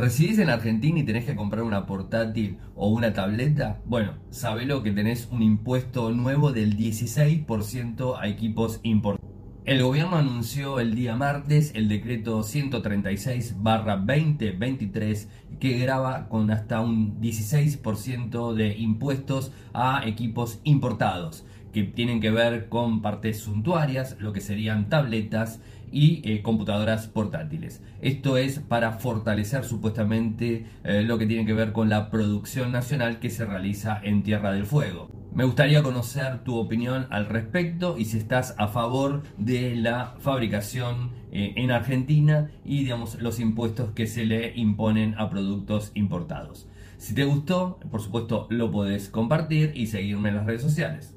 ¿Residís en Argentina y tenés que comprar una portátil o una tableta? Bueno, sabelo que tenés un impuesto nuevo del 16% a equipos importados. El gobierno anunció el día martes el decreto 136-2023 que graba con hasta un 16% de impuestos a equipos importados que tienen que ver con partes suntuarias, lo que serían tabletas y eh, computadoras portátiles. Esto es para fortalecer supuestamente eh, lo que tiene que ver con la producción nacional que se realiza en Tierra del Fuego. Me gustaría conocer tu opinión al respecto y si estás a favor de la fabricación eh, en Argentina y digamos los impuestos que se le imponen a productos importados. Si te gustó, por supuesto lo podés compartir y seguirme en las redes sociales.